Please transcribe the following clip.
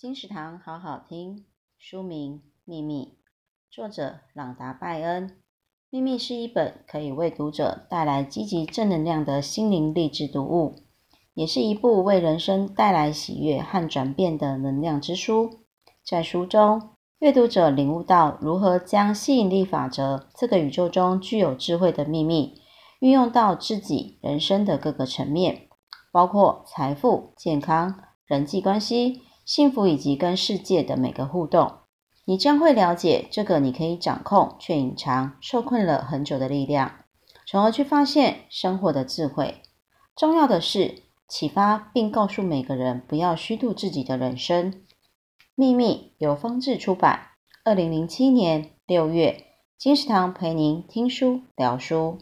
金石堂好好听，书名《秘密》，作者朗达·拜恩。《秘密》是一本可以为读者带来积极正能量的心灵励志读物，也是一部为人生带来喜悦和转变的能量之书。在书中，阅读者领悟到如何将吸引力法则这个宇宙中具有智慧的秘密，运用到自己人生的各个层面，包括财富、健康、人际关系。幸福以及跟世界的每个互动，你将会了解这个你可以掌控却隐藏、受困了很久的力量，从而去发现生活的智慧。重要的是，启发并告诉每个人不要虚度自己的人生。秘密由方志出版，二零零七年六月。金石堂陪您听书聊书。